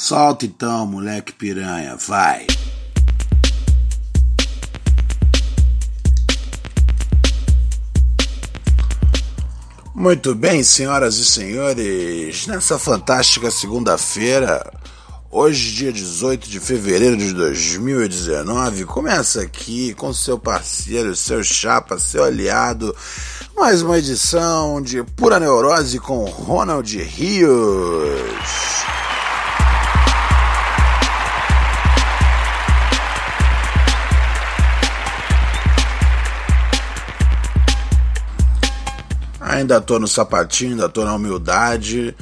Solta então, moleque piranha, vai. Muito bem, senhoras e senhores, nessa fantástica segunda-feira, hoje, dia 18 de fevereiro de 2019, começa aqui com seu parceiro, seu chapa, seu aliado, mais uma edição de Pura Neurose com Ronald Rios. Ainda tô no sapatinho, ainda tô na humildade.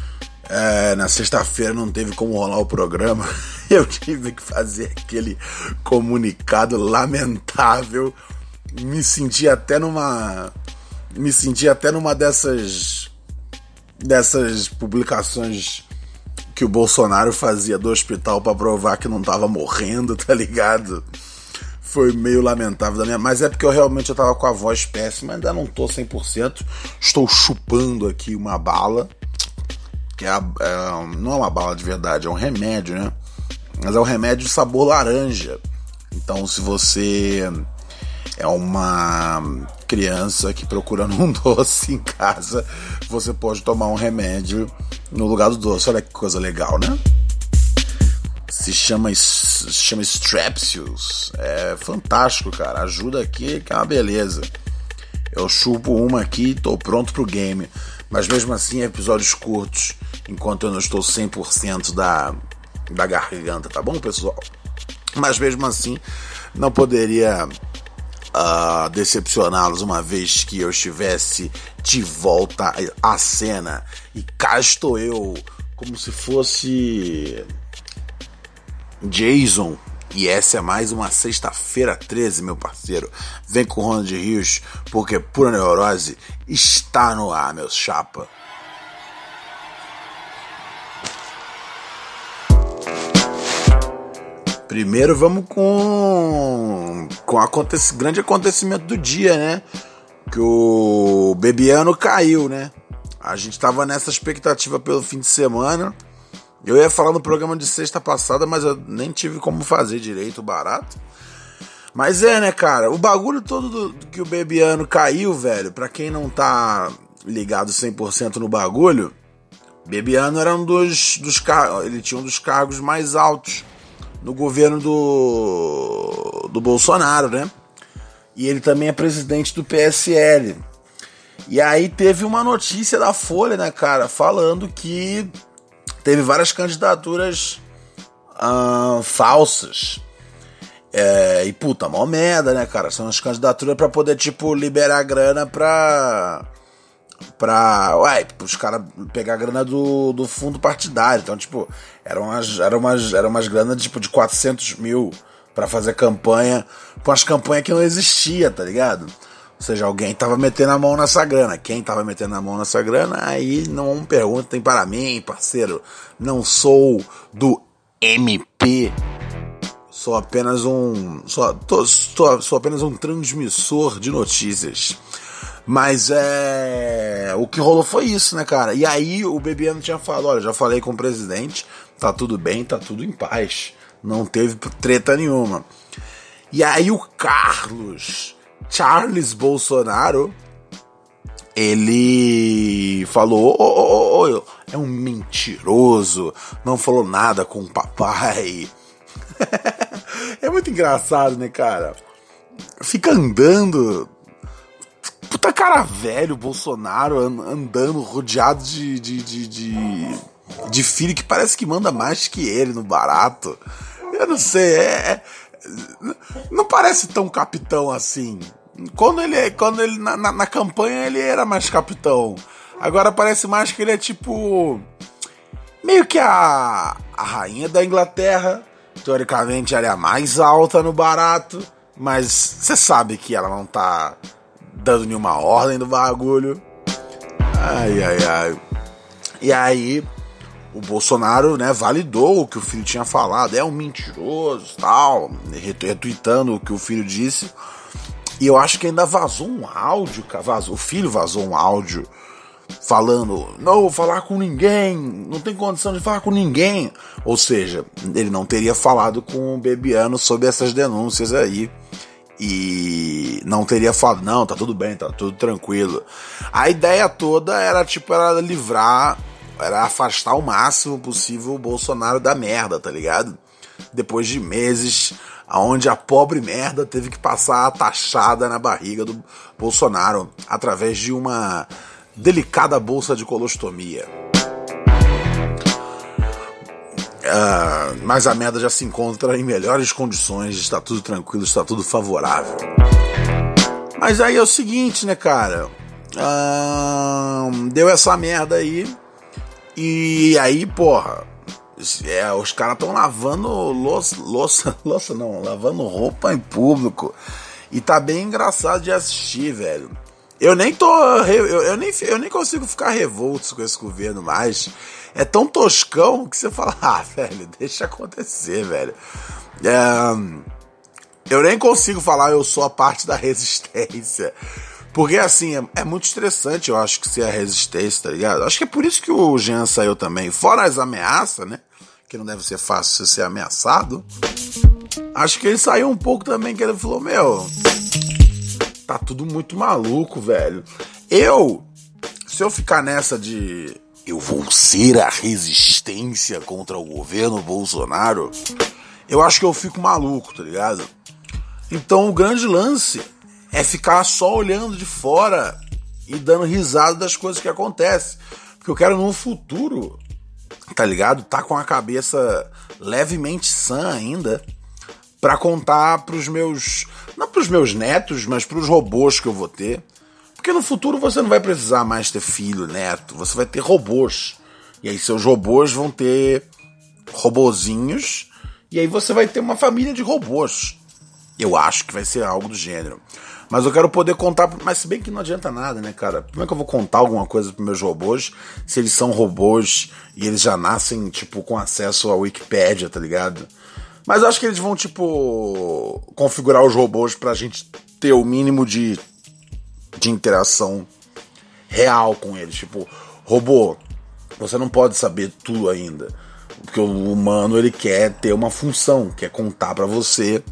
É, na sexta-feira não teve como rolar o programa. Eu tive que fazer aquele comunicado lamentável. Me senti até numa. Me senti até numa dessas. dessas publicações que o Bolsonaro fazia do hospital para provar que não tava morrendo, tá ligado? Foi meio lamentável da minha, mas é porque eu realmente eu tava com a voz péssima, ainda não tô 100%. Estou chupando aqui uma bala, que é, é, não é uma bala de verdade, é um remédio, né? Mas é um remédio de sabor laranja. Então, se você é uma criança que procurando um doce em casa, você pode tomar um remédio no lugar do doce. Olha que coisa legal, né? Se chama, se chama Strepsils. É fantástico, cara. Ajuda aqui que é uma beleza. Eu chupo uma aqui e tô pronto pro game. Mas mesmo assim, episódios curtos, enquanto eu não estou 100% da, da garganta, tá bom, pessoal? Mas mesmo assim, não poderia uh, decepcioná-los uma vez que eu estivesse de volta à cena. E cá estou eu, como se fosse Jason. E essa é mais uma sexta-feira 13, meu parceiro. Vem com o Ronald Rios, porque Pura Neurose está no ar, meu chapa. Primeiro vamos com com o grande acontecimento do dia, né? Que o Bebiano caiu, né? A gente tava nessa expectativa pelo fim de semana. Eu ia falar no programa de sexta passada, mas eu nem tive como fazer direito barato. Mas é, né, cara? O bagulho todo do, do que o Bebiano caiu, velho, pra quem não tá ligado 100% no bagulho, Bebiano era um dos, dos ele tinha um dos cargos mais altos no governo do, do Bolsonaro, né? E ele também é presidente do PSL. E aí teve uma notícia da Folha, né, cara, falando que teve várias candidaturas uh, falsas. É, e puta, mó merda, né, cara? São as candidaturas para poder, tipo, liberar grana pra. pra. Ué, os caras pegar a grana do, do fundo partidário. Então, tipo, eram umas, eram umas, eram umas granas tipo, de 400 mil para fazer campanha. Com as campanhas que não existia, tá ligado? Ou seja, alguém estava metendo a mão nessa grana. Quem estava metendo a mão nessa grana, aí não perguntem para mim, parceiro. Não sou do MP. Sou apenas um. Sou, tô, tô, sou apenas um transmissor de notícias. Mas é. O que rolou foi isso, né, cara? E aí o Bebiano tinha falado: olha, já falei com o presidente, tá tudo bem, tá tudo em paz. Não teve treta nenhuma. E aí o Carlos Charles Bolsonaro ele falou: oh, oh, oh, é um mentiroso, não falou nada com o papai. é muito engraçado, né, cara? Fica andando. Puta cara velho, Bolsonaro andando rodeado de, de, de, de, de filho que parece que manda mais que ele no barato. Eu não sei, é, é não parece tão capitão assim. Quando ele, quando ele na, na, na, campanha ele era mais capitão. Agora parece mais que ele é tipo meio que a, a rainha da Inglaterra teoricamente ela é a mais alta no barato, mas você sabe que ela não tá dando nenhuma ordem do bagulho. Ai, ai, ai. E aí, o Bolsonaro, né, validou o que o filho tinha falado, é um mentiroso, tal, retweetando o que o filho disse. E eu acho que ainda vazou um áudio, vazou, o filho vazou um áudio falando, não vou falar com ninguém, não tem condição de falar com ninguém. Ou seja, ele não teria falado com o Bebiano sobre essas denúncias aí. E não teria falado, não, tá tudo bem, tá tudo tranquilo. A ideia toda era, tipo, era livrar, era afastar o máximo possível o Bolsonaro da merda, tá ligado? Depois de meses aonde a pobre merda teve que passar a taxada na barriga do Bolsonaro através de uma delicada bolsa de colostomia. Uh, mas a merda já se encontra em melhores condições, está tudo tranquilo, está tudo favorável. Mas aí é o seguinte, né, cara? Uh, deu essa merda aí. E aí, porra, é, os caras estão lavando louça, louça, louça não, lavando roupa em público. E tá bem engraçado de assistir, velho. Eu nem tô. Eu, eu, nem, eu nem consigo ficar revolto com esse governo mais. É tão toscão que você fala, ah, velho, deixa acontecer, velho. É, eu nem consigo falar eu sou a parte da resistência. Porque assim, é, é, muito estressante, eu acho, que ser a resistência, tá ligado? Acho que é por isso que o Jean saiu também. Fora as ameaças, né? Que não deve ser fácil ser ameaçado. Acho que ele saiu um pouco também, que ele falou, meu tá tudo muito maluco, velho. Eu, se eu ficar nessa de eu vou ser a resistência contra o governo Bolsonaro, eu acho que eu fico maluco, tá ligado? Então o grande lance é ficar só olhando de fora e dando risada das coisas que acontecem. Porque eu quero no futuro, tá ligado? Tá com a cabeça levemente sã ainda para contar pros meus não para os meus netos, mas para os robôs que eu vou ter. Porque no futuro você não vai precisar mais ter filho, neto, você vai ter robôs. E aí seus robôs vão ter robozinhos, e aí você vai ter uma família de robôs. Eu acho que vai ser algo do gênero. Mas eu quero poder contar, mas se bem que não adianta nada, né, cara? Como é que eu vou contar alguma coisa para meus robôs se eles são robôs e eles já nascem, tipo, com acesso à Wikipédia, tá ligado? Mas eu acho que eles vão, tipo, configurar os robôs pra gente ter o mínimo de, de interação real com eles. Tipo, robô, você não pode saber tudo ainda. Porque o humano, ele quer ter uma função, quer contar para você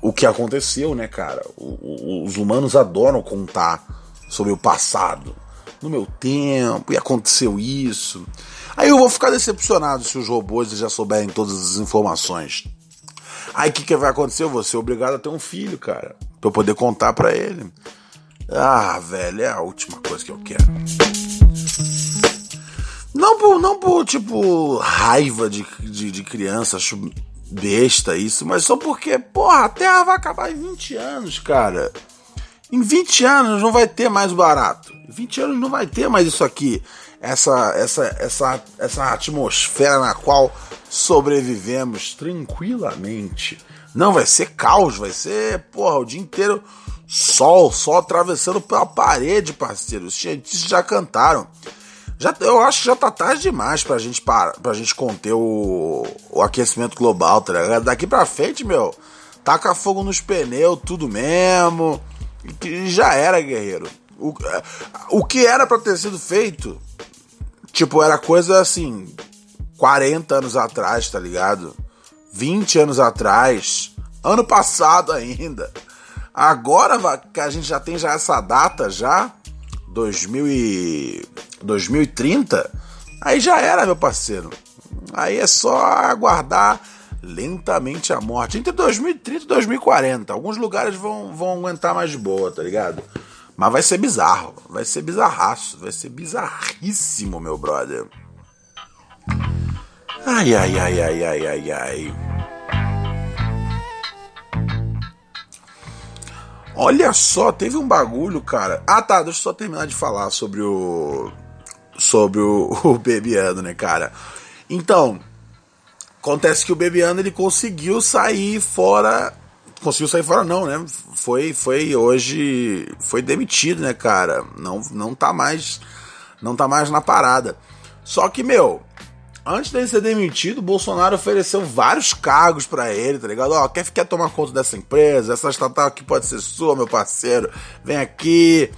o que aconteceu, né, cara? O, o, os humanos adoram contar sobre o passado. No meu tempo, e aconteceu isso. Aí eu vou ficar decepcionado se os robôs já souberem todas as informações. Aí o que, que vai acontecer? Eu vou ser obrigado a ter um filho, cara. Pra eu poder contar para ele. Ah, velho, é a última coisa que eu quero. Não por, não por tipo, raiva de, de, de criança, acho besta isso, mas só porque, porra, a Terra vai acabar em 20 anos, cara. Em 20 anos não vai ter mais barato. Em 20 anos não vai ter mais isso aqui essa, essa, essa, essa atmosfera na qual sobrevivemos tranquilamente. Não vai ser caos, vai ser, porra, o dia inteiro sol, sol atravessando pela parede, parceiro. Os cientistas já cantaram. Já, eu acho que já tá tarde demais pra gente, para, pra gente conter o, o aquecimento global, tá ligado? Daqui pra frente, meu, taca fogo nos pneus, tudo mesmo. E já era, guerreiro. O, o que era para ter sido feito Tipo, era coisa assim, 40 anos atrás, tá ligado? 20 anos atrás, ano passado ainda. Agora que a gente já tem já essa data já, 2000 e 2030, aí já era, meu parceiro. Aí é só aguardar lentamente a morte. Entre 2030 e 2040. Alguns lugares vão, vão aguentar mais de boa, tá ligado? Mas vai ser bizarro, vai ser bizarraço, vai ser bizarríssimo, meu brother. Ai, ai, ai, ai, ai, ai, ai. Olha só, teve um bagulho, cara. Ah, tá, deixa eu só terminar de falar sobre o. Sobre o, o Bebiano, né, cara? Então, Acontece que o Bebiano ele conseguiu sair fora. Conseguiu sair fora, não, né? Foi, foi hoje. Foi demitido, né, cara? Não, não tá mais. Não tá mais na parada. Só que, meu, antes dele ser demitido, o Bolsonaro ofereceu vários cargos para ele, tá ligado? Ó, quer, quer tomar conta dessa empresa? Essa estatal aqui pode ser sua, meu parceiro. Vem aqui.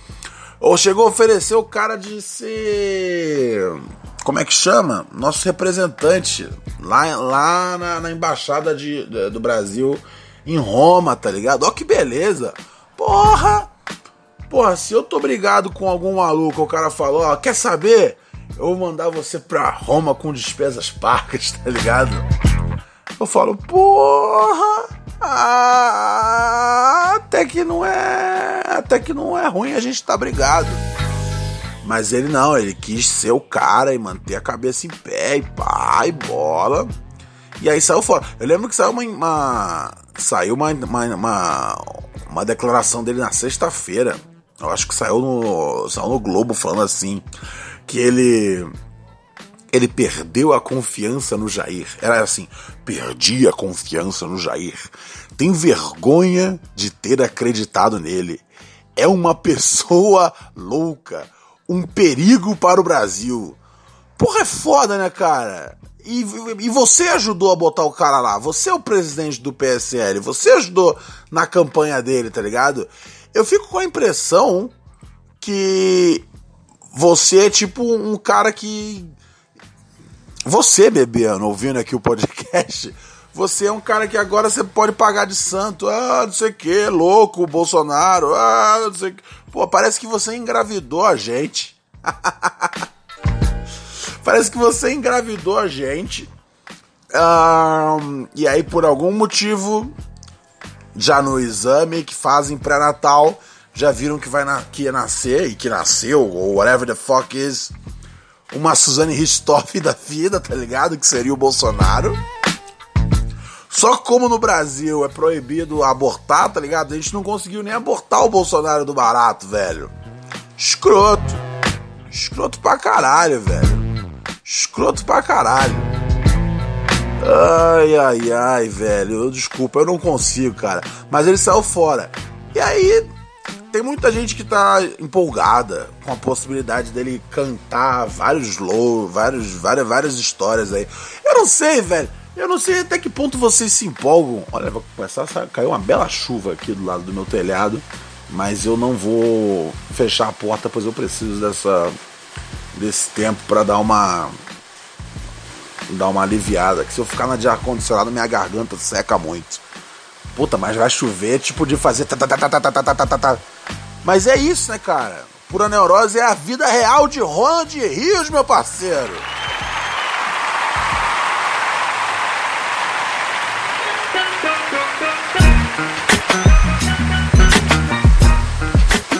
Ou chegou a oferecer o cara de ser. Como é que chama? Nosso representante lá, lá na, na embaixada de, de, do Brasil em Roma, tá ligado? Ó que beleza! Porra! Porra, se eu tô brigado com algum maluco, o cara falou, ó, quer saber? Eu vou mandar você pra Roma com despesas parcas, tá ligado? Eu falo, porra! Ah, até que não é. Até que não é ruim a gente tá brigado. Mas ele não, ele quis ser o cara e manter a cabeça em pé e pá, e bola. E aí saiu fora. Eu lembro que saiu uma. uma saiu uma, uma, uma, uma declaração dele na sexta-feira. Eu acho que saiu no, saiu no Globo falando assim. Que ele ele perdeu a confiança no Jair. Era assim: perdi a confiança no Jair. Tenho vergonha de ter acreditado nele. É uma pessoa louca. Um perigo para o Brasil. Porra, é foda, né, cara? E, e você ajudou a botar o cara lá. Você é o presidente do PSL. Você ajudou na campanha dele, tá ligado? Eu fico com a impressão que você é tipo um cara que você, Bebiano, ouvindo aqui o podcast, você é um cara que agora você pode pagar de santo. Ah, não sei o que, louco, Bolsonaro. Ah, não sei o que. Pô, parece que você engravidou a gente. parece que você engravidou a gente. e aí, por algum motivo, já no exame que fazem pré-natal, já viram que, vai na, que ia nascer e que nasceu, ou whatever the fuck is uma Suzane Ristoff da vida, tá ligado? Que seria o Bolsonaro. Só como no Brasil é proibido abortar, tá ligado? A gente não conseguiu nem abortar o Bolsonaro do barato, velho. Escroto. Escroto pra caralho, velho. Escroto pra caralho. Ai, ai, ai, velho. Desculpa, eu não consigo, cara. Mas ele saiu fora. E aí, tem muita gente que tá empolgada com a possibilidade dele cantar vários low, vários, várias, várias histórias aí. Eu não sei, velho. Eu não sei até que ponto vocês se empolgam. Olha, vai começar a cair uma bela chuva aqui do lado do meu telhado, mas eu não vou fechar a porta, pois eu preciso dessa desse tempo para dar uma dar uma aliviada. Que se eu ficar na de ar condicionado, minha garganta seca muito. Puta, mas vai chover, tipo de fazer. Mas é isso, né, cara? Pura neurose é a vida real de Ronald Rios, meu parceiro.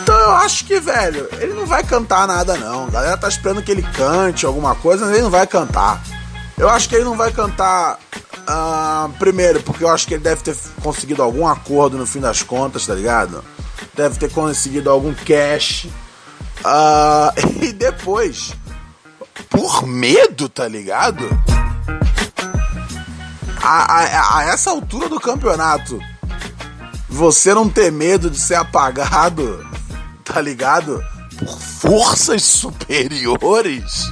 Então eu acho que, velho, ele não vai cantar nada, não. A galera tá esperando que ele cante alguma coisa, mas ele não vai cantar. Eu acho que ele não vai cantar Uh, primeiro, porque eu acho que ele deve ter conseguido algum acordo no fim das contas, tá ligado? Deve ter conseguido algum cash. Uh, e depois, por medo, tá ligado? A, a, a, essa altura do campeonato, você não ter medo de ser apagado, tá ligado? Por forças superiores.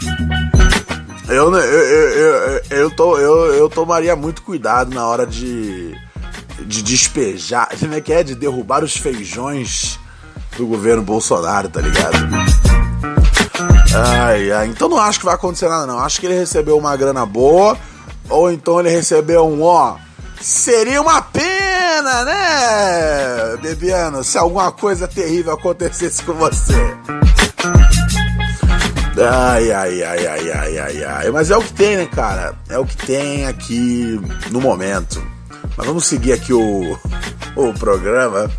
Eu, eu, eu, eu, tô, eu, eu tomaria muito cuidado na hora de, de despejar, como é que é? De derrubar os feijões do governo Bolsonaro, tá ligado? Ai, ai, então não acho que vai acontecer nada, não. Acho que ele recebeu uma grana boa, ou então ele recebeu um ó. Seria uma pena, né, Bebiano, se alguma coisa terrível acontecesse com você. Ai, ai, ai, ai, ai, ai, ai. Mas é o que tem, né, cara? É o que tem aqui no momento. Mas vamos seguir aqui o, o programa,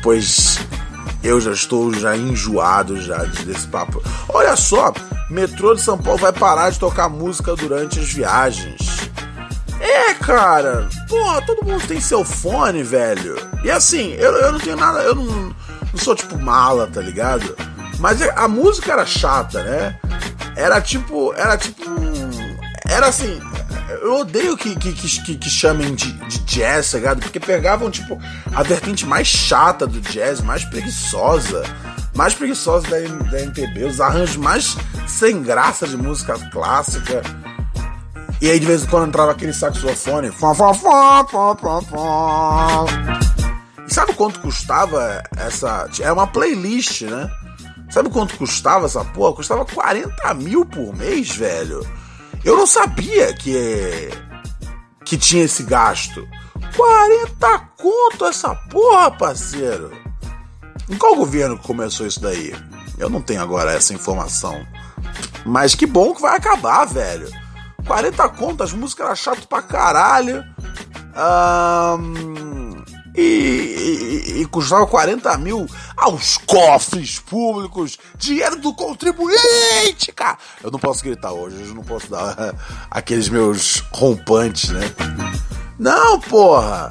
pois eu já estou já enjoado já desse papo. Olha só, metrô de São Paulo vai parar de tocar música durante as viagens. É, cara. Porra, todo mundo tem seu fone, velho. E assim, eu, eu não tenho nada, eu não, não sou tipo mala, tá ligado? Mas a música era chata, né? Era tipo. Era tipo. Era assim. Eu odeio que, que, que, que chamem de, de jazz, tá ligado? Porque pegavam, tipo, a vertente mais chata do jazz, mais preguiçosa. Mais preguiçosa da, da MPB, os arranjos mais sem graça de música clássica. E aí de vez em quando entrava aquele saxofone. E sabe quanto custava essa. É uma playlist, né? Sabe quanto custava essa porra? Custava 40 mil por mês, velho. Eu não sabia que. que tinha esse gasto. 40 conto essa porra, parceiro. Em qual governo começou isso daí? Eu não tenho agora essa informação. Mas que bom que vai acabar, velho. 40 conto, as músicas eram chato pra caralho. Um, e, e, e, custava 40 mil aos cofres públicos, dinheiro do contribuinte, cara. Eu não posso gritar hoje, eu não posso dar aqueles meus rompantes, né? Não, porra!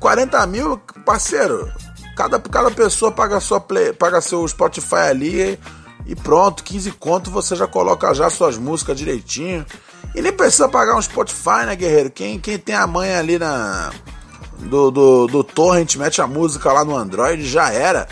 40 mil, parceiro. Cada, cada pessoa paga, sua play, paga seu Spotify ali e pronto, 15 conto você já coloca já suas músicas direitinho. E nem precisa pagar um Spotify, né, guerreiro? Quem, quem tem a mãe ali na do, do, do torrent, mete a música lá no Android, já era.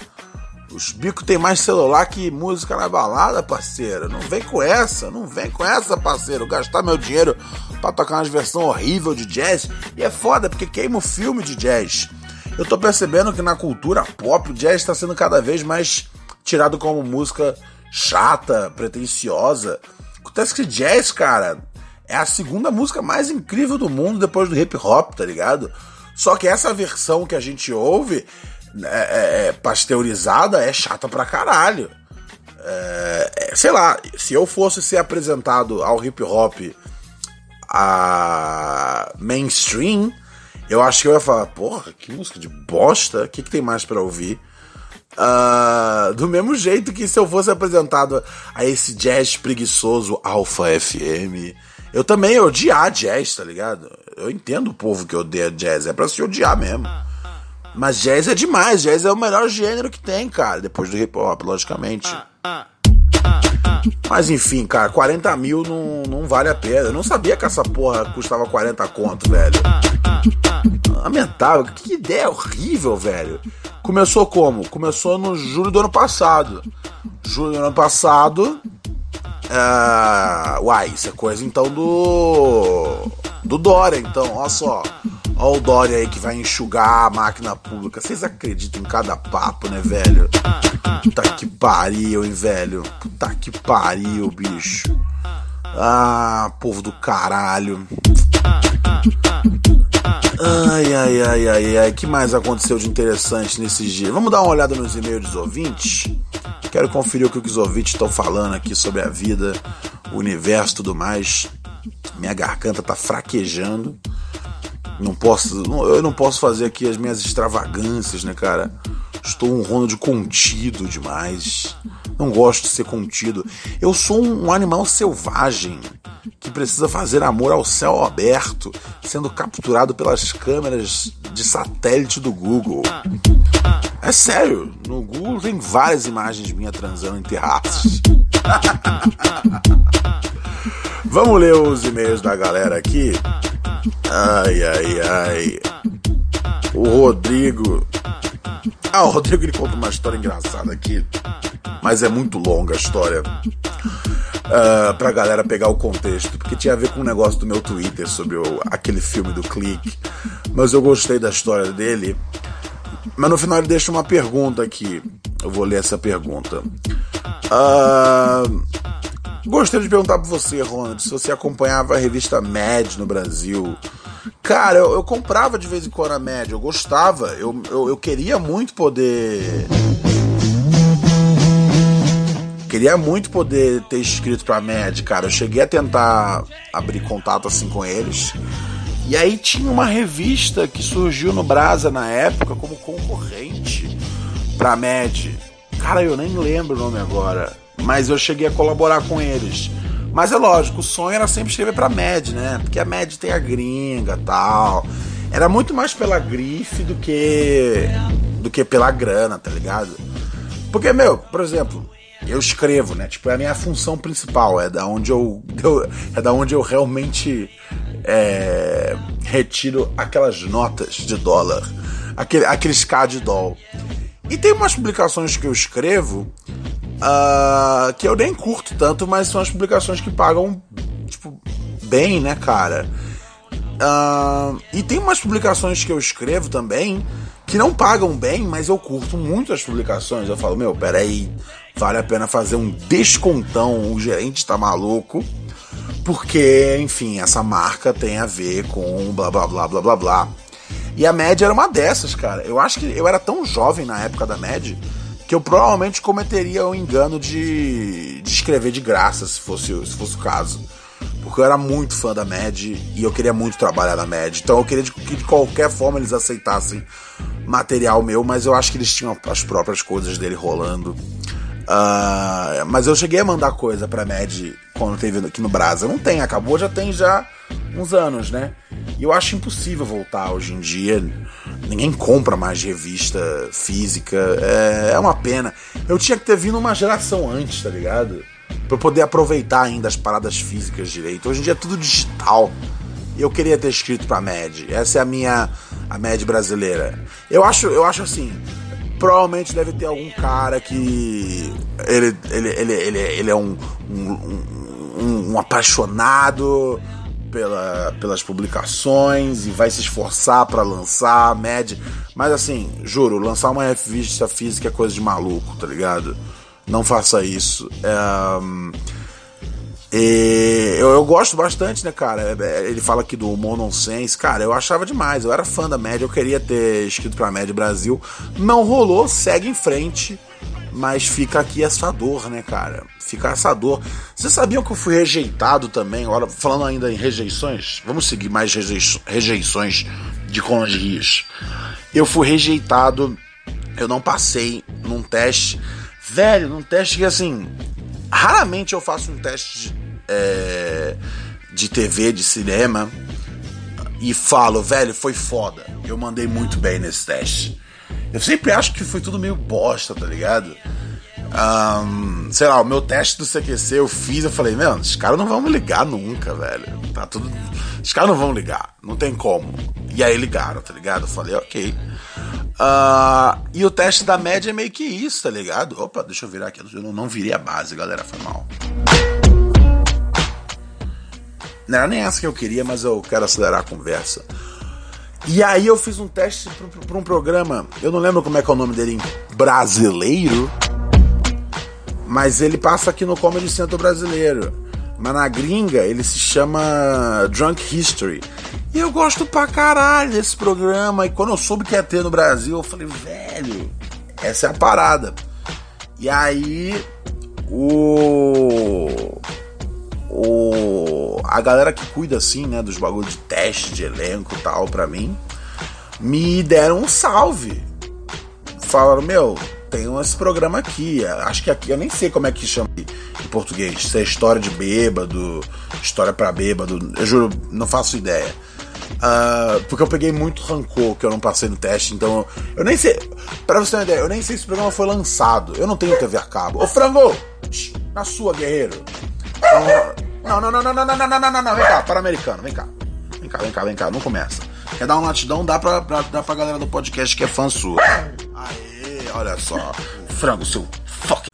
Os bicos tem mais celular que música na balada, parceiro. Não vem com essa, não vem com essa, parceiro. Gastar meu dinheiro pra tocar umas versões horrível de jazz. E é foda, porque queima o filme de jazz. Eu tô percebendo que na cultura pop o jazz está sendo cada vez mais tirado como música chata, pretensiosa. Acontece que jazz, cara, é a segunda música mais incrível do mundo depois do hip hop, tá ligado? Só que essa versão que a gente ouve, né, é, é, pasteurizada, é chata pra caralho. É, é, sei lá, se eu fosse ser apresentado ao hip hop a mainstream, eu acho que eu ia falar, porra, que música de bosta, o que, que tem mais para ouvir? Uh, do mesmo jeito que se eu fosse apresentado a esse jazz preguiçoso Alpha FM, eu também ia odiar jazz, tá ligado? Eu entendo o povo que odeia jazz, é pra se odiar mesmo. Mas jazz é demais, jazz é o melhor gênero que tem, cara, depois do hip hop, logicamente. Mas enfim, cara, 40 mil não, não vale a pena. Eu não sabia que essa porra custava 40 conto, velho. Lamentável, que ideia horrível, velho. Começou como? Começou no julho do ano passado. Julho do ano passado, Uh, uai, isso é coisa então do. do Dória, então, olha só. Olha o Dória aí que vai enxugar a máquina pública. Vocês acreditam em cada papo, né, velho? Puta que pariu, hein, velho? Puta que pariu, bicho. Ah, povo do caralho. Ai, ai, ai, ai, ai. Que mais aconteceu de interessante nesses dias? Vamos dar uma olhada nos e-mails dos ouvintes? Quero conferir o que os ouvintes estão falando aqui sobre a vida, o universo tudo mais. Minha garganta tá fraquejando. Não posso, eu não posso fazer aqui as minhas extravagâncias, né, cara? Estou um Ronald contido demais. Não gosto de ser contido. Eu sou um animal selvagem que precisa fazer amor ao céu aberto, sendo capturado pelas câmeras de satélite do Google. É sério, no Google tem várias imagens minhas transando em terraços. Vamos ler os e-mails da galera aqui. Ai, ai, ai. O Rodrigo. Ah, o Rodrigo ele conta uma história engraçada aqui. Mas é muito longa a história. Uh, pra galera pegar o contexto, porque tinha a ver com um negócio do meu Twitter sobre o, aquele filme do clique. Mas eu gostei da história dele mas no final ele deixa uma pergunta aqui. Eu vou ler essa pergunta. Uh, gostaria de perguntar pra você, Ronald, se você acompanhava a revista Mad no Brasil. Cara, eu, eu comprava de vez em quando a Mad, eu gostava, eu, eu, eu queria muito poder. Queria muito poder ter escrito pra Mad, cara. Eu cheguei a tentar abrir contato assim com eles. E aí tinha uma revista que surgiu no Brasa na época como concorrente pra Med. Cara, eu nem lembro o nome agora, mas eu cheguei a colaborar com eles. Mas é lógico, o sonho era sempre escrever pra Med, né? Porque a Med tem a gringa tal. Era muito mais pela grife do que do que pela grana, tá ligado? Porque, meu, por exemplo, eu escrevo, né? Tipo, é a minha função principal, é da onde eu, eu é da onde eu realmente é, retiro aquelas notas de dólar, aquele, aqueles K de dólar. E tem umas publicações que eu escrevo uh, que eu nem curto tanto, mas são as publicações que pagam, tipo, bem, né, cara? Uh, e tem umas publicações que eu escrevo também que não pagam bem, mas eu curto muito as publicações. Eu falo, meu, peraí, vale a pena fazer um descontão, o gerente tá maluco. Porque, enfim, essa marca tem a ver com blá blá blá blá blá blá. E a média era uma dessas, cara. Eu acho que eu era tão jovem na época da média que eu provavelmente cometeria o engano de, de escrever de graça, se fosse, se fosse o caso. Porque eu era muito fã da Mad e eu queria muito trabalhar na Mad. Então eu queria que de qualquer forma eles aceitassem material meu, mas eu acho que eles tinham as próprias coisas dele rolando. Uh, mas eu cheguei a mandar coisa pra Mad quando teve aqui no Brasa. Não tem, acabou, já tem já uns anos, né? E eu acho impossível voltar hoje em dia. Ninguém compra mais revista física. É, é uma pena. Eu tinha que ter vindo uma geração antes, tá ligado? Pra eu poder aproveitar ainda as paradas físicas direito. Hoje em dia é tudo digital. Eu queria ter escrito pra MED. Essa é a minha a MED brasileira. Eu acho, eu acho assim. Provavelmente deve ter algum cara que. Ele, ele, ele, ele, ele é um, um, um, um apaixonado pela, pelas publicações e vai se esforçar para lançar, mede. Mas assim, juro, lançar uma revista física é coisa de maluco, tá ligado? Não faça isso. É, eu, eu, gosto bastante, né, cara? É, é, ele fala aqui do humor nonsense. Cara, eu achava demais. Eu era fã da média, eu queria ter escrito pra Média Brasil. Não rolou, segue em frente. Mas fica aqui essa dor, né, cara? Fica essa dor. Vocês sabiam que eu fui rejeitado também? Agora, falando ainda em rejeições, vamos seguir mais rejeições de Conde Rios. Eu fui rejeitado, eu não passei num teste. Velho, num teste que assim. Raramente eu faço um teste é, de TV, de cinema, e falo, velho, foi foda. Eu mandei muito bem nesse teste. Eu sempre acho que foi tudo meio bosta, tá ligado? Um, sei lá, o meu teste do CQC eu fiz, eu falei, meu, os caras não vão me ligar nunca, velho. Tá tudo. Os caras não vão ligar, não tem como. E aí ligaram, tá ligado? Eu falei, ok. Uh, e o teste da média é meio que isso, tá ligado? Opa, deixa eu virar aqui. Eu não, não virei a base, galera, foi mal. Não era nem essa que eu queria, mas eu quero acelerar a conversa. E aí eu fiz um teste para um programa, eu não lembro como é que é o nome dele em brasileiro, mas ele passa aqui no Comedy Centro brasileiro. Mas na gringa ele se chama Drunk History. E eu gosto pra caralho desse programa. E quando eu soube que ia ter no Brasil, eu falei, velho, essa é a parada. E aí o o, a galera que cuida assim, né, dos bagulhos de teste de elenco e tal, pra mim, me deram um salve. Falaram, meu, tem esse programa aqui. Acho que aqui, eu nem sei como é que chama em português. Se é história de bêbado, história para bêbado, eu juro, não faço ideia. Uh, porque eu peguei muito rancor que eu não passei no teste, então eu nem sei. Pra você ter uma ideia, eu nem sei se o programa foi lançado. Eu não tenho TV a cabo. Ô frango! Na sua, guerreiro! Não, não, não, não, não, não, não, não, não, não, não, vem cá, para americano, vem cá. Vem cá, vem cá, vem cá, não começa. Quer dar um latidão? Dá pra, pra, dá pra galera do podcast que é fã sua. Aê, olha só. Frango, seu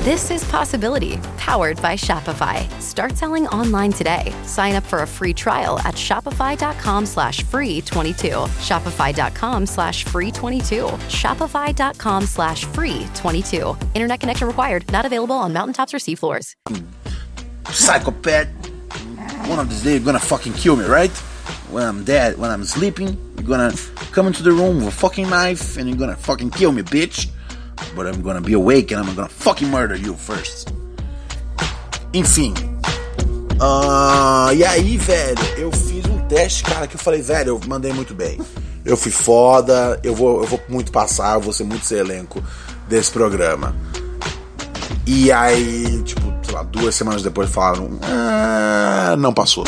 This is Possibility, powered by Shopify. Start selling online today. Sign up for a free trial at shopify.com slash free 22. Shopify.com slash free 22. Shopify.com slash free 22. Internet connection required. Not available on mountaintops or seafloors. Psychopath. One of these days you're gonna fucking kill me, right? When I'm dead, when I'm sleeping, you're gonna come into the room with a fucking knife and you're gonna fucking kill me, bitch. But I'm gonna be awake and I'm gonna fucking murder you first. Enfim. Ah, e aí, velho, eu fiz um teste, cara, que eu falei, velho, eu mandei muito bem. Eu fui foda, eu vou, eu vou muito passar, eu vou ser muito ser elenco desse programa. E aí, tipo, sei lá, duas semanas depois falaram, ah, não passou.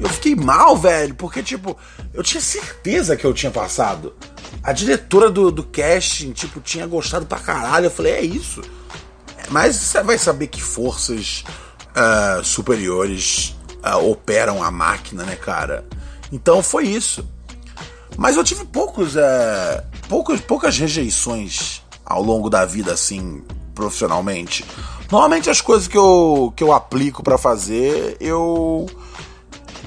Eu fiquei mal, velho, porque, tipo, eu tinha certeza que eu tinha passado. A diretora do, do casting, tipo, tinha gostado pra caralho. Eu falei, é isso. Mas você vai saber que forças uh, superiores uh, operam a máquina, né, cara? Então foi isso. Mas eu tive poucos, uh, poucos, poucas rejeições ao longo da vida, assim, profissionalmente. Normalmente as coisas que eu, que eu aplico para fazer, eu,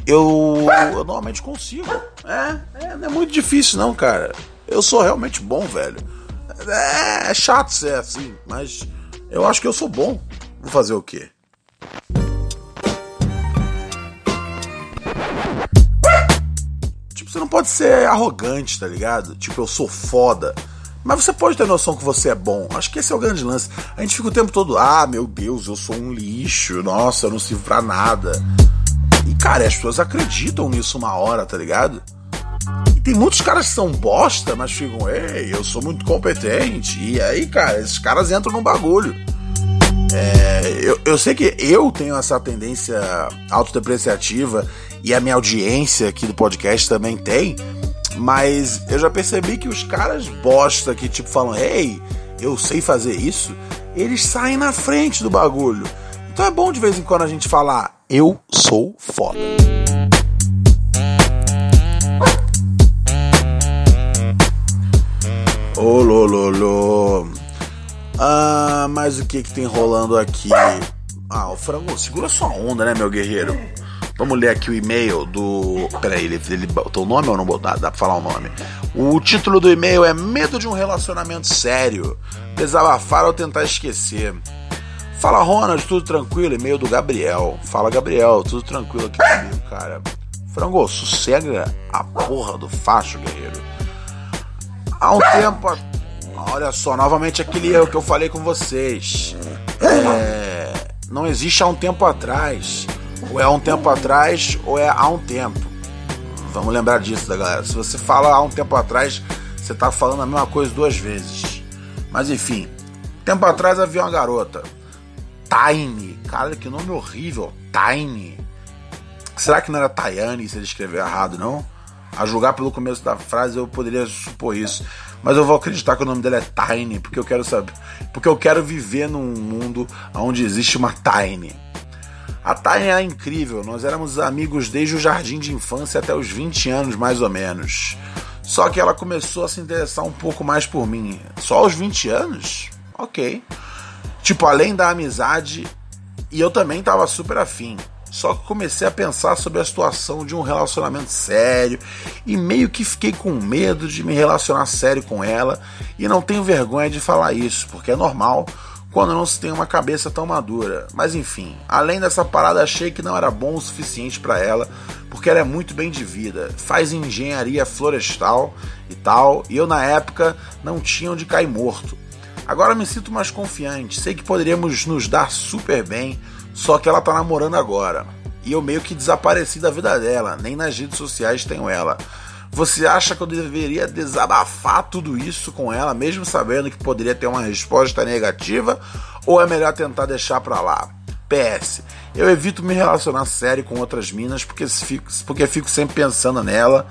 eu. Eu normalmente consigo. É, é, não é muito difícil, não, cara. Eu sou realmente bom, velho. É, é chato ser assim, mas eu acho que eu sou bom. Vou fazer o quê? Tipo, você não pode ser arrogante, tá ligado? Tipo, eu sou foda. Mas você pode ter noção que você é bom. Acho que esse é o grande lance. A gente fica o tempo todo, ah, meu Deus, eu sou um lixo. Nossa, eu não sirvo pra nada. E, cara, as pessoas acreditam nisso uma hora, tá ligado? Tem muitos caras que são bosta, mas ficam, ei, eu sou muito competente. E aí, cara, esses caras entram no bagulho. É, eu, eu sei que eu tenho essa tendência autodepreciativa e a minha audiência aqui do podcast também tem, mas eu já percebi que os caras bosta que tipo falam, ei, eu sei fazer isso, eles saem na frente do bagulho. Então é bom de vez em quando a gente falar, eu sou foda. Ô, lololô. Ah, mas o que que tem rolando aqui? Ah, o frango, segura sua onda, né, meu guerreiro? Vamos ler aqui o e-mail do. Peraí, ele, ele botou o nome ou não botou? Dá, dá pra falar o nome. O título do e-mail é Medo de um relacionamento sério. Desabafar ou tentar esquecer. Fala, Ronald, tudo tranquilo? E-mail do Gabriel. Fala, Gabriel, tudo tranquilo aqui comigo, cara. Frango, sossega a porra do facho, guerreiro. Há um tempo. Olha só, novamente aquele erro que eu falei com vocês. É, não existe há um tempo atrás. Ou é há um tempo atrás, ou é há um tempo. Vamos lembrar disso, da galera. Se você fala há um tempo atrás, você tá falando a mesma coisa duas vezes. Mas enfim, tempo atrás havia uma garota. Tiny. Cara, que nome horrível. Tiny. Será que não era Tayane se ele escreveu errado, não? A julgar pelo começo da frase, eu poderia supor isso. Mas eu vou acreditar que o nome dela é Tiny, porque eu quero saber. Porque eu quero viver num mundo onde existe uma Tiny. A Tiny era incrível, nós éramos amigos desde o jardim de infância até os 20 anos, mais ou menos. Só que ela começou a se interessar um pouco mais por mim. Só aos 20 anos? Ok. Tipo, além da amizade, e eu também tava super afim. Só que comecei a pensar sobre a situação de um relacionamento sério e meio que fiquei com medo de me relacionar sério com ela e não tenho vergonha de falar isso, porque é normal quando não se tem uma cabeça tão madura. Mas enfim, além dessa parada, achei que não era bom o suficiente para ela, porque ela é muito bem de vida, faz engenharia florestal e tal, e eu na época não tinha onde cair morto. Agora me sinto mais confiante, sei que poderíamos nos dar super bem só que ela tá namorando agora. E eu meio que desapareci da vida dela, nem nas redes sociais tenho ela. Você acha que eu deveria desabafar tudo isso com ela, mesmo sabendo que poderia ter uma resposta negativa? Ou é melhor tentar deixar pra lá? PS. Eu evito me relacionar sério com outras minas porque fico, porque fico sempre pensando nela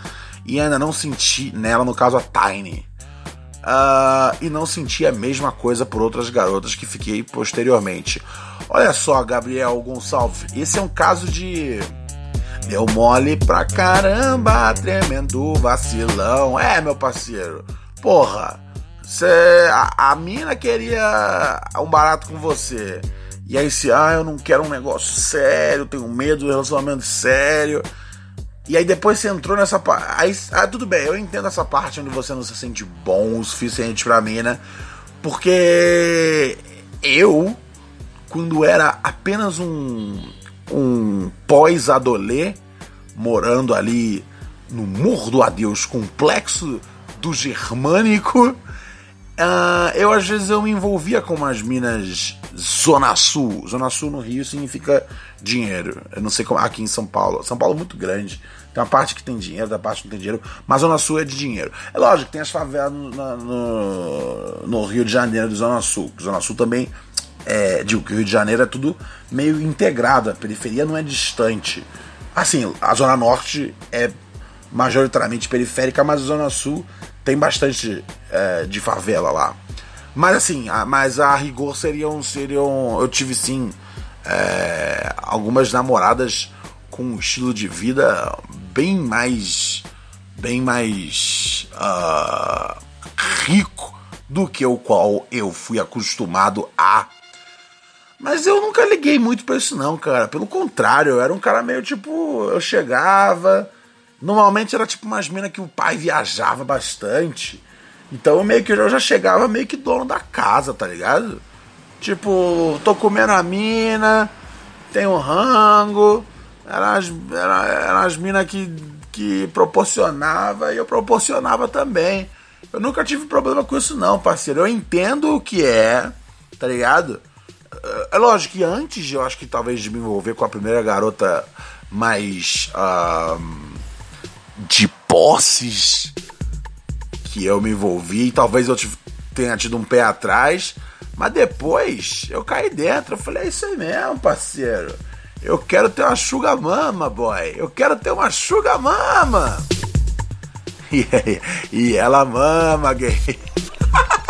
e ainda não senti nela, no caso a Tiny. Uh, e não senti a mesma coisa por outras garotas que fiquei posteriormente. Olha só, Gabriel Gonçalves, esse é um caso de. Deu mole pra caramba, tremendo vacilão. É, meu parceiro. Porra, cê, a, a mina queria um barato com você. E aí se, ah, eu não quero um negócio sério, tenho medo do relacionamento sério. E aí depois você entrou nessa parte. Ah, tudo bem, eu entendo essa parte onde você não se sente bom o suficiente pra mina. Porque eu, quando era apenas um, um pós-adolê, morando ali no Morro do Adeus, complexo do Germânico, Uh, eu às vezes eu me envolvia com umas minas Zona Sul. Zona Sul no Rio significa dinheiro. Eu não sei como. Aqui em São Paulo. São Paulo é muito grande. Tem uma parte que tem dinheiro, da parte que não tem dinheiro. Mas Zona Sul é de dinheiro. É lógico tem as favelas no, no, no Rio de Janeiro de Zona Sul. Zona Sul também. É, digo que o Rio de Janeiro é tudo meio integrado. A periferia não é distante. Assim, a Zona Norte é majoritariamente periférica, mas a Zona Sul tem bastante é, de favela lá. Mas assim, a, mas a rigor seriam, seriam. Eu tive sim é, algumas namoradas com um estilo de vida bem mais. bem mais. Uh, rico do que o qual eu fui acostumado a. Mas eu nunca liguei muito pra isso, não, cara. Pelo contrário, eu era um cara meio tipo. Eu chegava Normalmente era tipo umas minas que o pai viajava bastante. Então eu meio que eu já chegava meio que dono da casa, tá ligado? Tipo, tô comendo a mina, tem um rango. Eram as, era, era as minas que, que proporcionava e eu proporcionava também. Eu nunca tive problema com isso, não, parceiro. Eu entendo o que é, tá ligado? É lógico que antes, eu acho que talvez de me envolver com a primeira garota mais. Uh, de posses que eu me envolvi. Talvez eu tenha tido um pé atrás. Mas depois eu caí dentro. Eu falei, é isso aí mesmo, parceiro. Eu quero ter uma sugar mama, boy. Eu quero ter uma sugar mama. E, e ela mama, gay.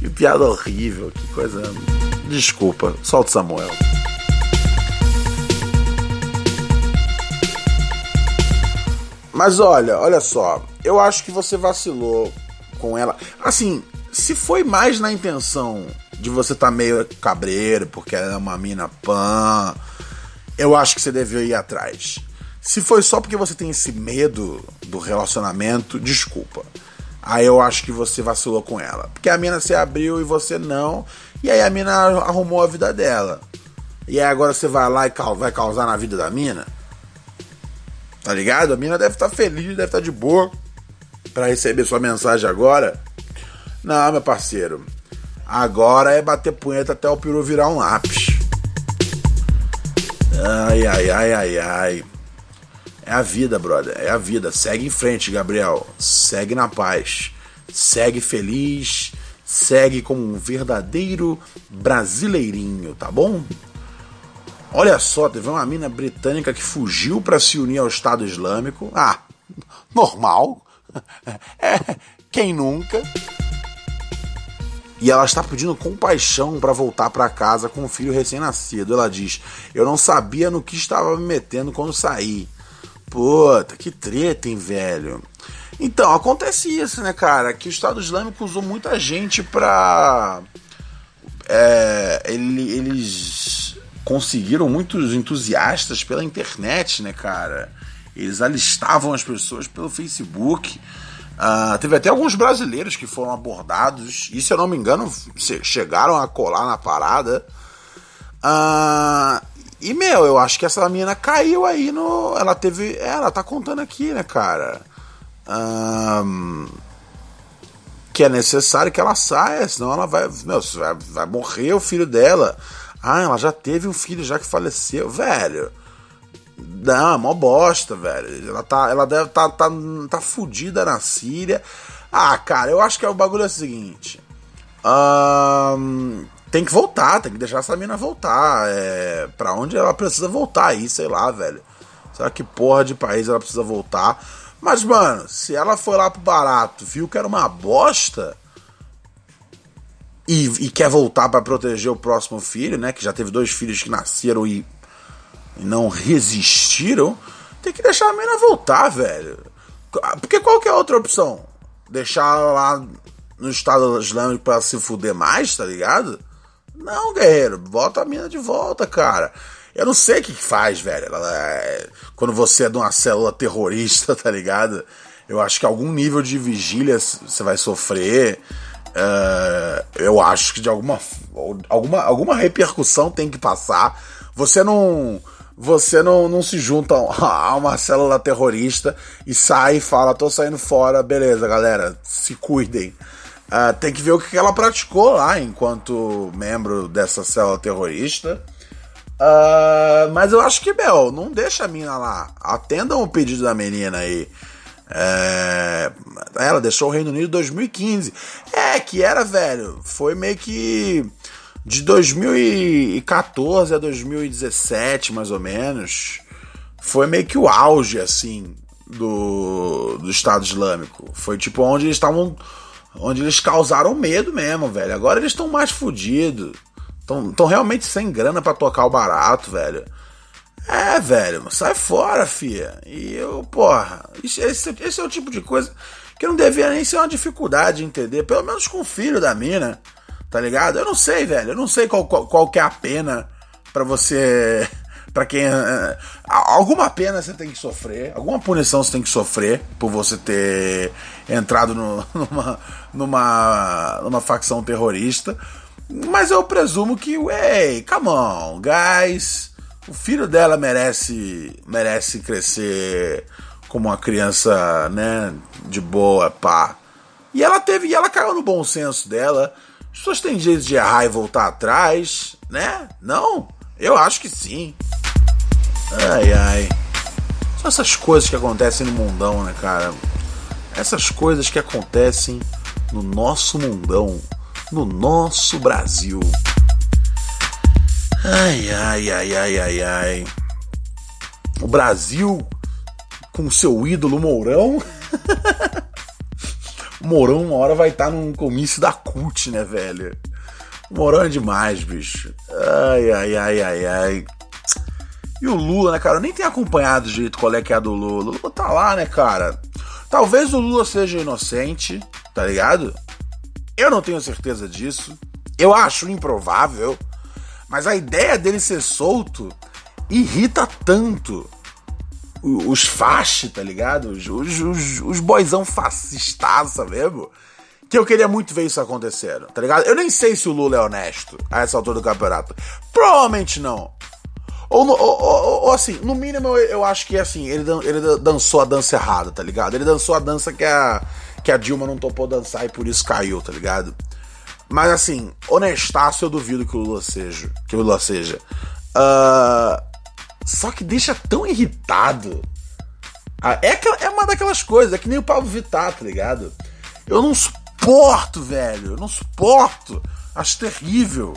que piada horrível. Que coisa. Desculpa. Solta Samuel. Mas olha, olha só, eu acho que você vacilou com ela. Assim, se foi mais na intenção de você estar tá meio cabreiro, porque ela é uma mina pan, eu acho que você devia ir atrás. Se foi só porque você tem esse medo do relacionamento, desculpa. Aí eu acho que você vacilou com ela. Porque a mina se abriu e você não. E aí a mina arrumou a vida dela. E aí agora você vai lá e vai causar na vida da mina? Tá ligado? A mina deve estar tá feliz, deve estar tá de boa para receber sua mensagem agora. Não, meu parceiro. Agora é bater punheta até o peru virar um lápis. Ai, ai, ai, ai, ai. É a vida, brother. É a vida. Segue em frente, Gabriel. Segue na paz. Segue feliz. Segue como um verdadeiro brasileirinho, tá bom? Olha só, teve uma mina britânica que fugiu para se unir ao Estado Islâmico. Ah, normal. É, quem nunca? E ela está pedindo compaixão para voltar para casa com o filho recém-nascido. Ela diz: Eu não sabia no que estava me metendo quando saí. Puta, que treta, hein, velho? Então, acontece isso, né, cara? Que o Estado Islâmico usou muita gente pra. É, ele, eles conseguiram muitos entusiastas pela internet, né, cara? Eles alistavam as pessoas pelo Facebook. Uh, teve até alguns brasileiros que foram abordados e, se eu não me engano, chegaram a colar na parada. Uh, e, meu, eu acho que essa menina caiu aí no. Ela teve. É, ela tá contando aqui, né, cara? Uh, que é necessário que ela saia, senão ela vai. Meu, vai, vai morrer o filho dela. Ah, ela já teve um filho já que faleceu. Velho. Não, é mó bosta, velho. Ela, tá, ela deve tá, tá, tá fudida na Síria. Ah, cara, eu acho que é o bagulho é o seguinte. Um, tem que voltar, tem que deixar essa mina voltar. É, pra onde ela precisa voltar aí, sei lá, velho. Será que porra de país ela precisa voltar? Mas, mano, se ela foi lá pro barato, viu que era uma bosta e, e quer voltar para proteger o próximo filho, né? Que já teve dois filhos que nasceram e, e não resistiram, tem que deixar a mina voltar, velho. Porque qual que é a outra opção? Deixar ela lá no Estado Islâmico pra se fuder mais, tá ligado? Não, guerreiro, bota a mina de volta, cara. Eu não sei o que, faz, velho. É... Quando você é de uma célula terrorista, tá ligado? Eu acho que algum nível de vigília você vai sofrer. Uh, eu acho que de alguma, alguma, alguma repercussão tem que passar. Você não. Você não, não se junta a uma célula terrorista e sai e fala, tô saindo fora, beleza, galera, se cuidem. Uh, tem que ver o que ela praticou lá enquanto membro dessa célula terrorista. Uh, mas eu acho que, Bel, não deixa a mina lá. Atendam o pedido da menina aí. É, ela deixou o Reino Unido em 2015. É, que era, velho. Foi meio que de 2014 a 2017, mais ou menos. Foi meio que o auge, assim, do, do Estado Islâmico. Foi tipo onde eles estavam onde eles causaram medo mesmo, velho. Agora eles estão mais fodidos. Estão realmente sem grana para tocar o barato, velho. É, velho, sai fora, fia. E eu, porra, esse, esse é o tipo de coisa que não devia nem ser uma dificuldade de entender, pelo menos com o filho da mina, tá ligado? Eu não sei, velho, eu não sei qual, qual, qual que é a pena para você. para quem. Uh, alguma pena você tem que sofrer, alguma punição você tem que sofrer por você ter entrado no, numa, numa, numa facção terrorista. Mas eu presumo que, ei, come on, guys. O filho dela merece merece crescer como uma criança, né, de boa, pá. E ela teve, e ela caiu no bom senso dela. As pessoas têm jeito de errar e voltar atrás, né? Não? Eu acho que sim. Ai, ai. São essas coisas que acontecem no mundão, né, cara? Essas coisas que acontecem no nosso mundão, no nosso Brasil. Ai, ai, ai, ai, ai, ai. O Brasil com seu ídolo Mourão. o Mourão uma hora vai estar num comício da CUT, né, velho? O Mourão é demais, bicho. Ai, ai, ai, ai, ai. E o Lula, né, cara? Eu nem tenho acompanhado o jeito qual é que é a do Lula. O Lula tá lá, né, cara? Talvez o Lula seja inocente, tá ligado? Eu não tenho certeza disso. Eu acho improvável. Mas a ideia dele ser solto irrita tanto os fachos, tá ligado? Os, os, os, os boizão fascistaça mesmo. Que eu queria muito ver isso acontecendo, tá ligado? Eu nem sei se o Lula é honesto a essa altura do campeonato. Provavelmente não. Ou, ou, ou, ou, assim, no mínimo eu, eu, acho que assim, ele, ele dançou a dança errada, tá ligado? Ele dançou a dança que a, que a Dilma não topou dançar e por isso caiu, tá ligado? Mas assim, honestaço eu duvido que o Lula seja. Que o Lula seja. Uh, só que deixa tão irritado. Ah, é, aquela, é uma daquelas coisas, é que nem o Pablo Vittar, tá ligado? Eu não suporto, velho. Eu não suporto. Acho terrível.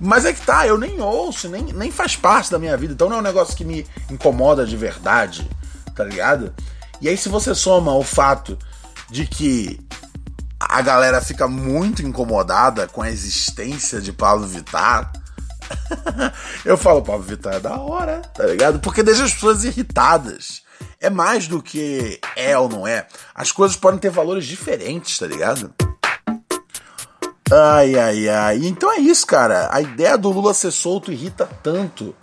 Mas é que tá, eu nem ouço, nem, nem faz parte da minha vida. Então não é um negócio que me incomoda de verdade, tá ligado? E aí, se você soma o fato de que a galera fica muito incomodada com a existência de Pablo Vittar. eu falo, Pablo Vittar é da hora, tá ligado? Porque deixa as pessoas irritadas. É mais do que é ou não é. As coisas podem ter valores diferentes, tá ligado? Ai, ai, ai. Então é isso, cara. A ideia do Lula ser solto irrita tanto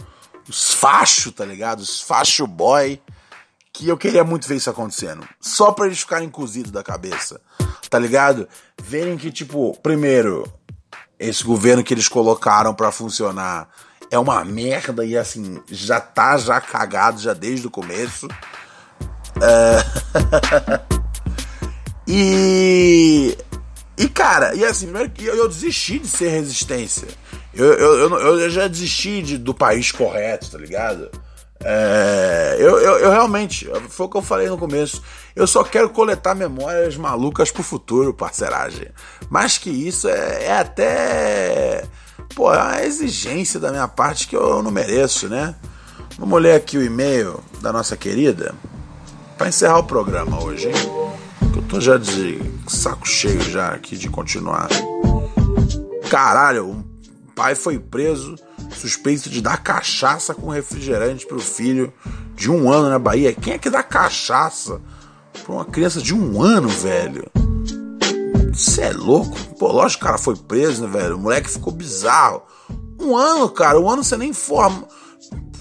os fachos, tá ligado? Os facho boy. Que eu queria muito ver isso acontecendo. Só pra eles ficarem cozidos da cabeça tá ligado? Verem que, tipo, primeiro, esse governo que eles colocaram para funcionar é uma merda e, assim, já tá já cagado já desde o começo. É... e. E, cara, e assim, primeiro que eu, desisti de ser resistência. Eu, eu, eu, eu já desisti de, do país correto, tá ligado? É, eu, eu, eu, realmente, foi o que eu falei no começo. Eu só quero coletar memórias malucas pro futuro, parceragem. Mais que isso, é, é até. pô, é uma exigência da minha parte que eu não mereço, né? Vamos ler aqui o e-mail da nossa querida para encerrar o programa hoje, hein? Que eu tô já de saco cheio já aqui de continuar. Caralho, um pai foi preso suspeito de dar cachaça com refrigerante pro filho de um ano na Bahia. Quem é que dá cachaça pra uma criança de um ano, velho? Você é louco? Pô, lógico que o cara foi preso, né, velho? O moleque ficou bizarro. Um ano, cara, um ano você nem forma.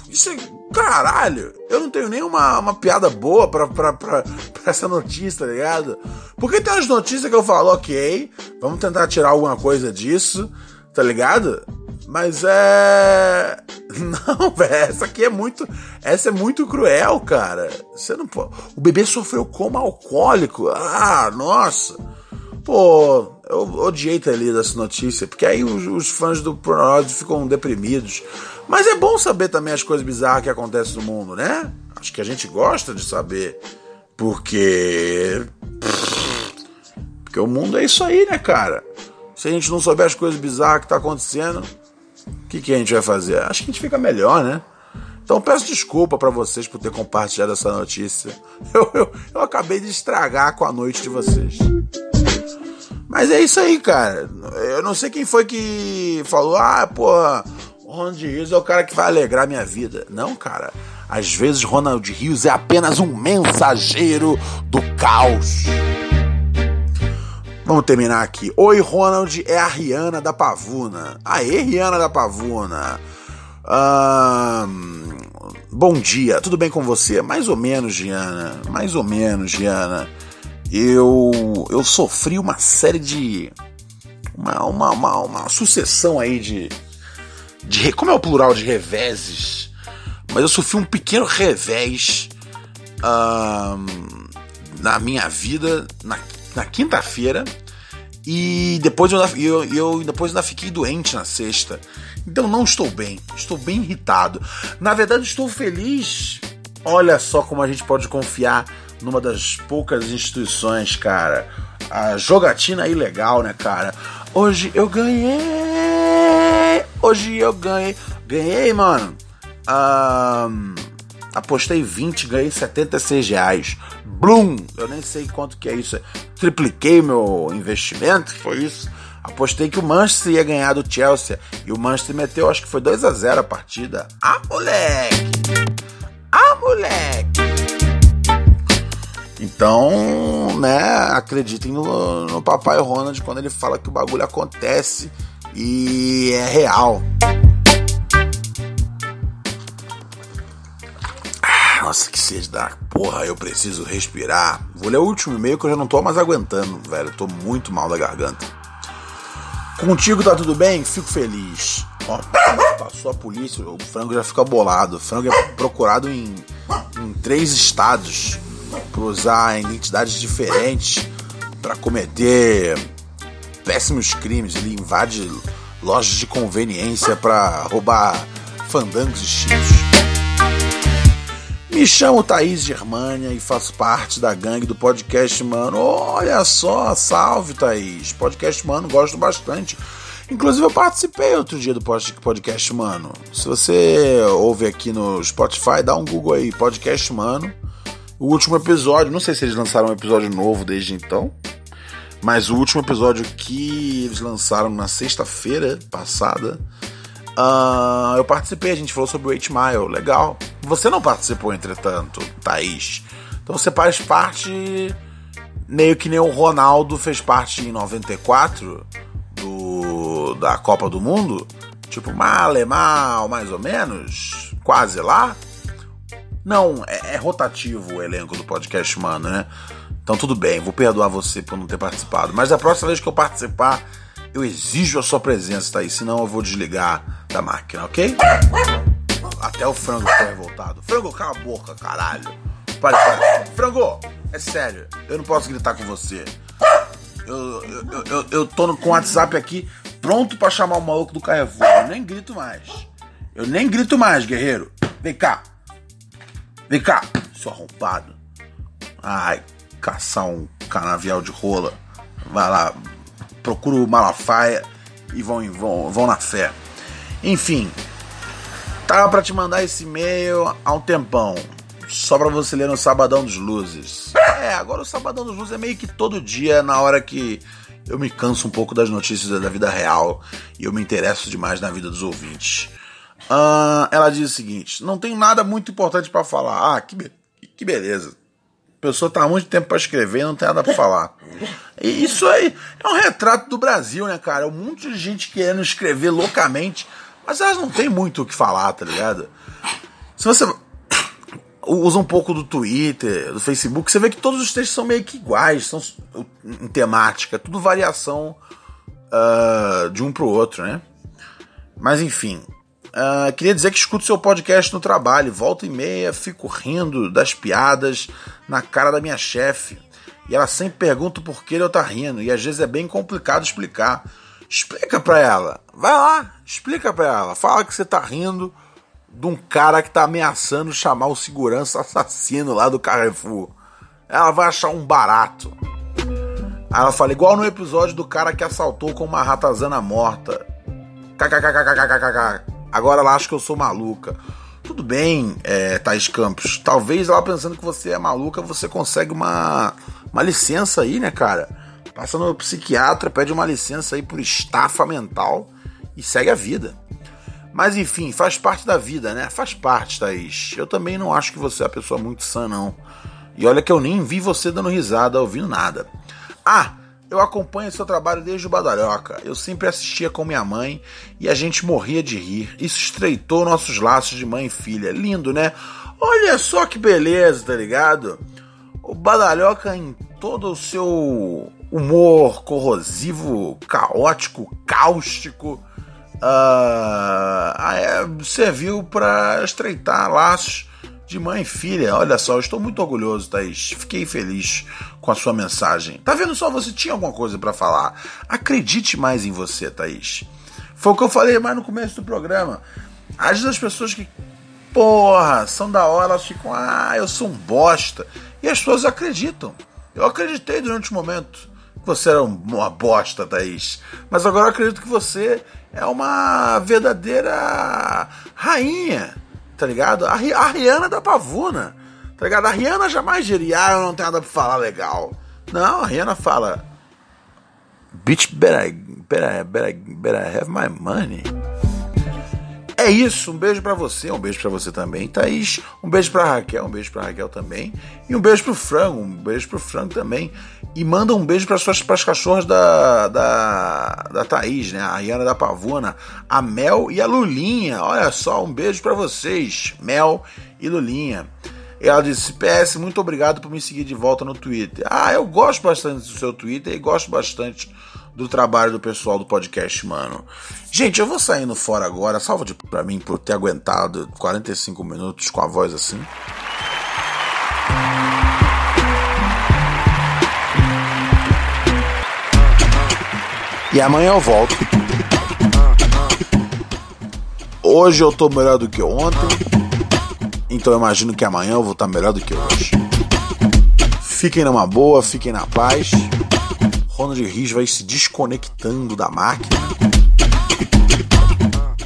Isso é. Caralho, eu não tenho nem uma, uma piada boa pra, pra, pra, pra essa notícia, tá ligado? Porque tem umas notícias que eu falo, ok, vamos tentar tirar alguma coisa disso, tá ligado? Mas é. Não, velho, essa aqui é muito. Essa é muito cruel, cara. Você não pode. O bebê sofreu coma alcoólico. Ah, nossa. Pô, eu odiei ter lido essa notícia, porque aí os, os fãs do Pronose ficam deprimidos. Mas é bom saber também as coisas bizarras que acontecem no mundo, né? Acho que a gente gosta de saber. Porque. Porque o mundo é isso aí, né, cara? Se a gente não souber as coisas bizarras que tá acontecendo, o que, que a gente vai fazer? Acho que a gente fica melhor, né? Então peço desculpa para vocês por ter compartilhado essa notícia. Eu, eu, eu, acabei de estragar com a noite de vocês. Mas é isso aí, cara. Eu não sei quem foi que falou, ah, porra, Ronald Rios é o cara que vai alegrar minha vida. Não, cara. Às vezes Ronald Rios é apenas um mensageiro do caos. Vamos terminar aqui. Oi, Ronald, é a Rihanna da Pavuna. Aê, Rihanna da Pavuna. bom dia, tudo bem com você? Mais ou menos, Rihanna. Mais ou menos, Rihanna. Eu, eu sofri uma série de. Uma, uma, uma, uma sucessão aí de, de. Como é o plural de reveses? Mas eu sofri um pequeno revés na minha vida na na quinta-feira e depois eu, eu, eu, depois ainda fiquei doente na sexta. Então não estou bem, estou bem irritado. Na verdade, estou feliz. Olha só como a gente pode confiar numa das poucas instituições, cara. A jogatina ilegal, né, cara? Hoje eu ganhei! Hoje eu ganhei! Ganhei, mano! Um, apostei 20, ganhei 76 reais. Bloom! Eu nem sei quanto que é isso. Tripliquei meu investimento, foi isso. Apostei que o Manchester ia ganhar do Chelsea. E o Manchester meteu, acho que foi 2 a 0 a partida. Ah, moleque! Ah, moleque! Então, né, acreditem no, no Papai Ronald quando ele fala que o bagulho acontece e é real. Nossa, que sede da porra, eu preciso respirar. Vou ler o último e-mail que eu já não tô mais aguentando, velho. Eu tô muito mal da garganta. Contigo tá tudo bem? Fico feliz. Ó, passou a polícia, o frango já fica bolado. O frango é procurado em, em três estados por usar identidades diferentes para cometer péssimos crimes. Ele invade lojas de conveniência para roubar fandangos e chips. Me chamo Thaís Germânia e faço parte da gangue do Podcast Mano. Olha só, salve Thaís. Podcast Mano, gosto bastante. Inclusive eu participei outro dia do Podcast Mano. Se você ouve aqui no Spotify, dá um Google aí, Podcast Mano. O último episódio, não sei se eles lançaram um episódio novo desde então, mas o último episódio que eles lançaram na sexta-feira passada Uh, eu participei, a gente falou sobre o 8 Mile, legal. Você não participou, entretanto, Thaís. Então você faz parte, meio que nem o Ronaldo fez parte em 94 do, da Copa do Mundo. Tipo, mal é mal, mais ou menos, quase lá. Não, é, é rotativo o elenco do podcast, mano, né? Então tudo bem, vou perdoar você por não ter participado. Mas a próxima vez que eu participar, eu exijo a sua presença, aí, senão eu vou desligar da máquina, ok? Até o frango ficou revoltado. Frango, cala a boca, caralho. Para, para. Frango, é sério, eu não posso gritar com você. Eu, eu, eu, eu tô com o WhatsApp aqui pronto para chamar o maluco do Carrefour. Eu nem grito mais. Eu nem grito mais, guerreiro. Vem cá. Vem cá, seu arrombado. Ai, caçar um canavial de rola. Vai lá, procura o Malafaia e vão, vão, vão na fé. Enfim, tava para te mandar esse e-mail há um tempão, só para você ler no Sabadão dos Luzes. É, agora o Sabadão dos Luzes é meio que todo dia na hora que eu me canso um pouco das notícias da vida real e eu me interesso demais na vida dos ouvintes. Uh, ela diz o seguinte: não tem nada muito importante para falar. Ah, que, be que beleza. A pessoa tá há muito tempo para escrever e não tem nada para falar. E isso aí é um retrato do Brasil, né, cara? Um monte de gente querendo escrever loucamente, mas elas não tem muito o que falar, tá ligado? Se você usa um pouco do Twitter, do Facebook, você vê que todos os textos são meio que iguais, são em temática, tudo variação uh, de um pro outro, né? Mas enfim, Uh, queria dizer que escuto seu podcast no trabalho, volta e meia, fico rindo das piadas na cara da minha chefe. E ela sempre pergunta por que eu tá rindo, e às vezes é bem complicado explicar. Explica pra ela, vai lá, explica pra ela, fala que você tá rindo de um cara que tá ameaçando chamar o segurança assassino lá do Carrefour. Ela vai achar um barato. Aí ela fala, igual no episódio do cara que assaltou com uma ratazana morta. KKKKKKK. Agora ela acha que eu sou maluca. Tudo bem, é, Thaís Campos. Talvez ela pensando que você é maluca, você consegue uma, uma licença aí, né, cara? Passa no psiquiatra, pede uma licença aí por estafa mental e segue a vida. Mas enfim, faz parte da vida, né? Faz parte, Thaís. Eu também não acho que você é uma pessoa muito sã, não. E olha que eu nem vi você dando risada ouvindo nada. Ah, eu acompanho seu trabalho desde o Badalhoca. Eu sempre assistia com minha mãe e a gente morria de rir. Isso estreitou nossos laços de mãe e filha. Lindo, né? Olha só que beleza, tá ligado? O Badalhoca em todo o seu humor corrosivo, caótico, cáustico uh, serviu para estreitar laços de mãe e filha. Olha só, eu estou muito orgulhoso, Thaís. Fiquei feliz com a sua mensagem. Tá vendo só? Você tinha alguma coisa para falar. Acredite mais em você, Thaís. Foi o que eu falei mais no começo do programa. Às vezes as pessoas que, porra, são da hora, elas ficam, ah, eu sou um bosta. E as pessoas acreditam. Eu acreditei durante um momento que você era uma bosta, Thaís. Mas agora eu acredito que você é uma verdadeira rainha, tá ligado? A, a Rihanna da Pavuna, tá ligado? A Rihanna jamais diria, ah, eu não tenho nada pra falar legal. Não, a Rihanna fala, bitch, better, better, better, better have my money. É isso, um beijo para você, um beijo para você também, Thaís. Um beijo pra Raquel, um beijo pra Raquel também. E um beijo pro Frango, um beijo pro Frango também. E manda um beijo para suas pras cachorras da, da, da Thaís, né? A Riana da Pavuna, a Mel e a Lulinha. Olha só, um beijo para vocês, Mel e Lulinha. Ela disse: PS, muito obrigado por me seguir de volta no Twitter. Ah, eu gosto bastante do seu Twitter e gosto bastante do trabalho do pessoal do podcast, mano. Gente, eu vou saindo fora agora. Salva de pra mim por ter aguentado 45 minutos com a voz assim. E amanhã eu volto. Hoje eu tô melhor do que ontem. Então eu imagino que amanhã eu vou estar melhor do que hoje. Fiquem numa boa, fiquem na paz. Ronald Rios vai se desconectando da máquina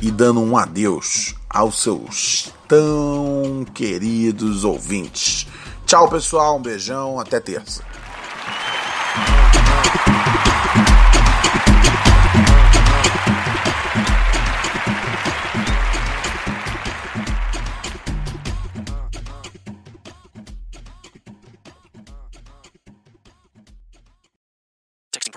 e dando um adeus aos seus tão queridos ouvintes. Tchau, pessoal. Um beijão. Até terça.